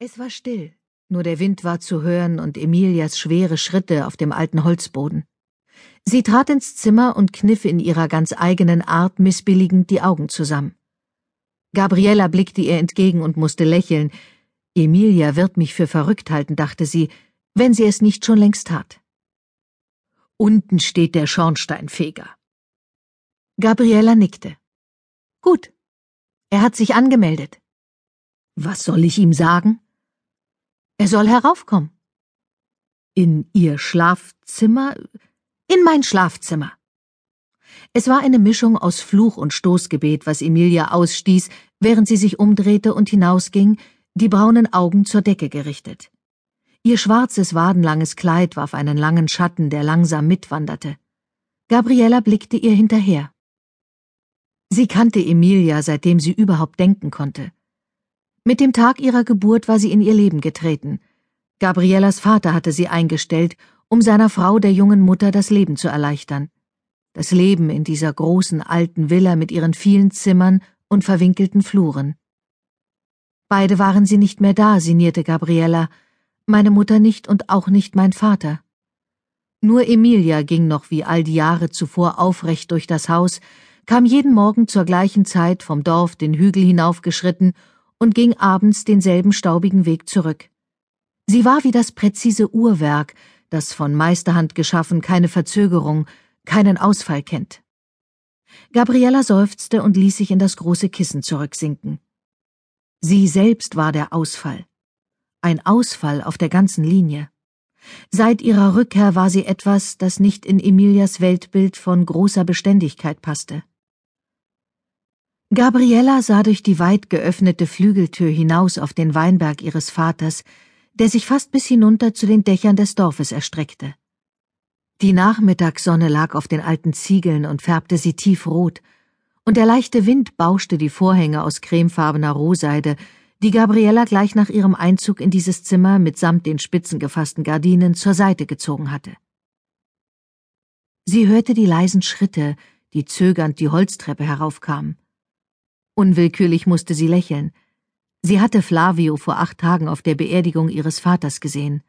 Es war still, nur der Wind war zu hören und Emilias schwere Schritte auf dem alten Holzboden. Sie trat ins Zimmer und kniff in ihrer ganz eigenen Art missbilligend die Augen zusammen. Gabriella blickte ihr entgegen und musste lächeln. Emilia wird mich für verrückt halten, dachte sie, wenn sie es nicht schon längst tat. Unten steht der Schornsteinfeger. Gabriella nickte. Gut. Er hat sich angemeldet. Was soll ich ihm sagen? Er soll heraufkommen. In ihr Schlafzimmer? In mein Schlafzimmer. Es war eine Mischung aus Fluch und Stoßgebet, was Emilia ausstieß, während sie sich umdrehte und hinausging, die braunen Augen zur Decke gerichtet. Ihr schwarzes, wadenlanges Kleid warf einen langen Schatten, der langsam mitwanderte. Gabriella blickte ihr hinterher. Sie kannte Emilia, seitdem sie überhaupt denken konnte. Mit dem Tag ihrer Geburt war sie in ihr Leben getreten. Gabriellas Vater hatte sie eingestellt, um seiner Frau, der jungen Mutter, das Leben zu erleichtern. Das Leben in dieser großen alten Villa mit ihren vielen Zimmern und verwinkelten Fluren. Beide waren sie nicht mehr da, sinnierte Gabriella, meine Mutter nicht und auch nicht mein Vater. Nur Emilia ging noch wie all die Jahre zuvor aufrecht durch das Haus, kam jeden Morgen zur gleichen Zeit vom Dorf den Hügel hinaufgeschritten und ging abends denselben staubigen Weg zurück. Sie war wie das präzise Uhrwerk, das von Meisterhand geschaffen keine Verzögerung, keinen Ausfall kennt. Gabriella seufzte und ließ sich in das große Kissen zurücksinken. Sie selbst war der Ausfall. Ein Ausfall auf der ganzen Linie. Seit ihrer Rückkehr war sie etwas, das nicht in Emilias Weltbild von großer Beständigkeit passte. Gabriella sah durch die weit geöffnete Flügeltür hinaus auf den Weinberg ihres Vaters, der sich fast bis hinunter zu den Dächern des Dorfes erstreckte. Die Nachmittagssonne lag auf den alten Ziegeln und färbte sie tiefrot, und der leichte Wind bauschte die Vorhänge aus cremefarbener Rohseide, die Gabriella gleich nach ihrem Einzug in dieses Zimmer mitsamt den spitzen gefassten Gardinen zur Seite gezogen hatte. Sie hörte die leisen Schritte, die zögernd die Holztreppe heraufkamen. Unwillkürlich musste sie lächeln. Sie hatte Flavio vor acht Tagen auf der Beerdigung ihres Vaters gesehen.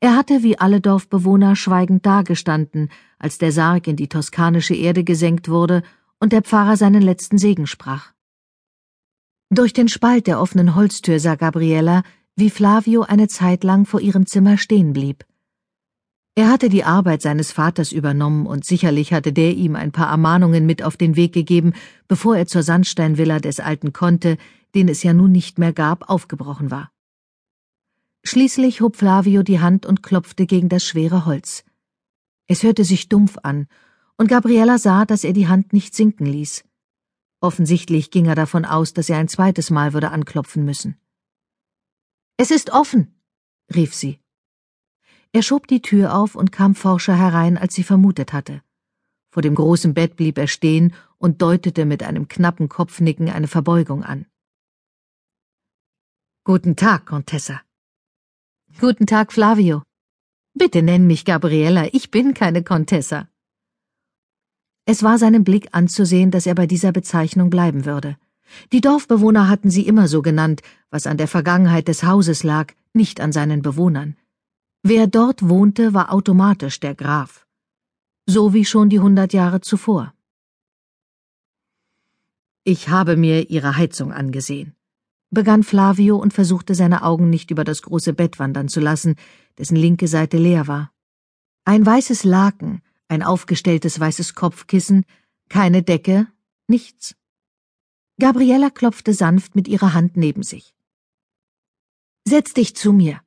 Er hatte wie alle Dorfbewohner schweigend dagestanden, als der Sarg in die toskanische Erde gesenkt wurde und der Pfarrer seinen letzten Segen sprach. Durch den Spalt der offenen Holztür sah Gabriella, wie Flavio eine Zeit lang vor ihrem Zimmer stehen blieb. Er hatte die Arbeit seines Vaters übernommen und sicherlich hatte der ihm ein paar Ermahnungen mit auf den Weg gegeben, bevor er zur Sandsteinvilla des alten Conte, den es ja nun nicht mehr gab, aufgebrochen war. Schließlich hob Flavio die Hand und klopfte gegen das schwere Holz. Es hörte sich dumpf an, und Gabriella sah, dass er die Hand nicht sinken ließ. Offensichtlich ging er davon aus, dass er ein zweites Mal würde anklopfen müssen. Es ist offen, rief sie. Er schob die Tür auf und kam forscher herein, als sie vermutet hatte. Vor dem großen Bett blieb er stehen und deutete mit einem knappen Kopfnicken eine Verbeugung an. Guten Tag, Contessa. Guten Tag, Flavio. Bitte nenn mich Gabriella, ich bin keine Contessa. Es war seinem Blick anzusehen, dass er bei dieser Bezeichnung bleiben würde. Die Dorfbewohner hatten sie immer so genannt, was an der Vergangenheit des Hauses lag, nicht an seinen Bewohnern. Wer dort wohnte, war automatisch der Graf. So wie schon die hundert Jahre zuvor. Ich habe mir Ihre Heizung angesehen, begann Flavio und versuchte seine Augen nicht über das große Bett wandern zu lassen, dessen linke Seite leer war. Ein weißes Laken, ein aufgestelltes weißes Kopfkissen, keine Decke, nichts. Gabriella klopfte sanft mit ihrer Hand neben sich. Setz dich zu mir,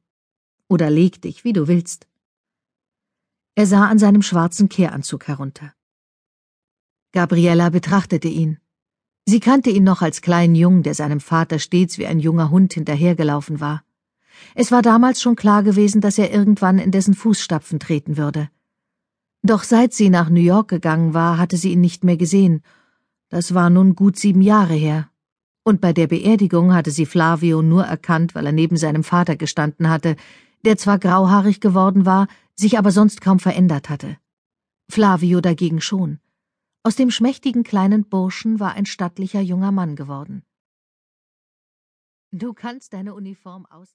oder leg dich, wie du willst. Er sah an seinem schwarzen Kehranzug herunter. Gabriella betrachtete ihn. Sie kannte ihn noch als kleinen Jungen, der seinem Vater stets wie ein junger Hund hinterhergelaufen war. Es war damals schon klar gewesen, dass er irgendwann in dessen Fußstapfen treten würde. Doch seit sie nach New York gegangen war, hatte sie ihn nicht mehr gesehen. Das war nun gut sieben Jahre her. Und bei der Beerdigung hatte sie Flavio nur erkannt, weil er neben seinem Vater gestanden hatte, der zwar grauhaarig geworden war, sich aber sonst kaum verändert hatte. Flavio dagegen schon. Aus dem schmächtigen kleinen Burschen war ein stattlicher junger Mann geworden. Du kannst deine Uniform aus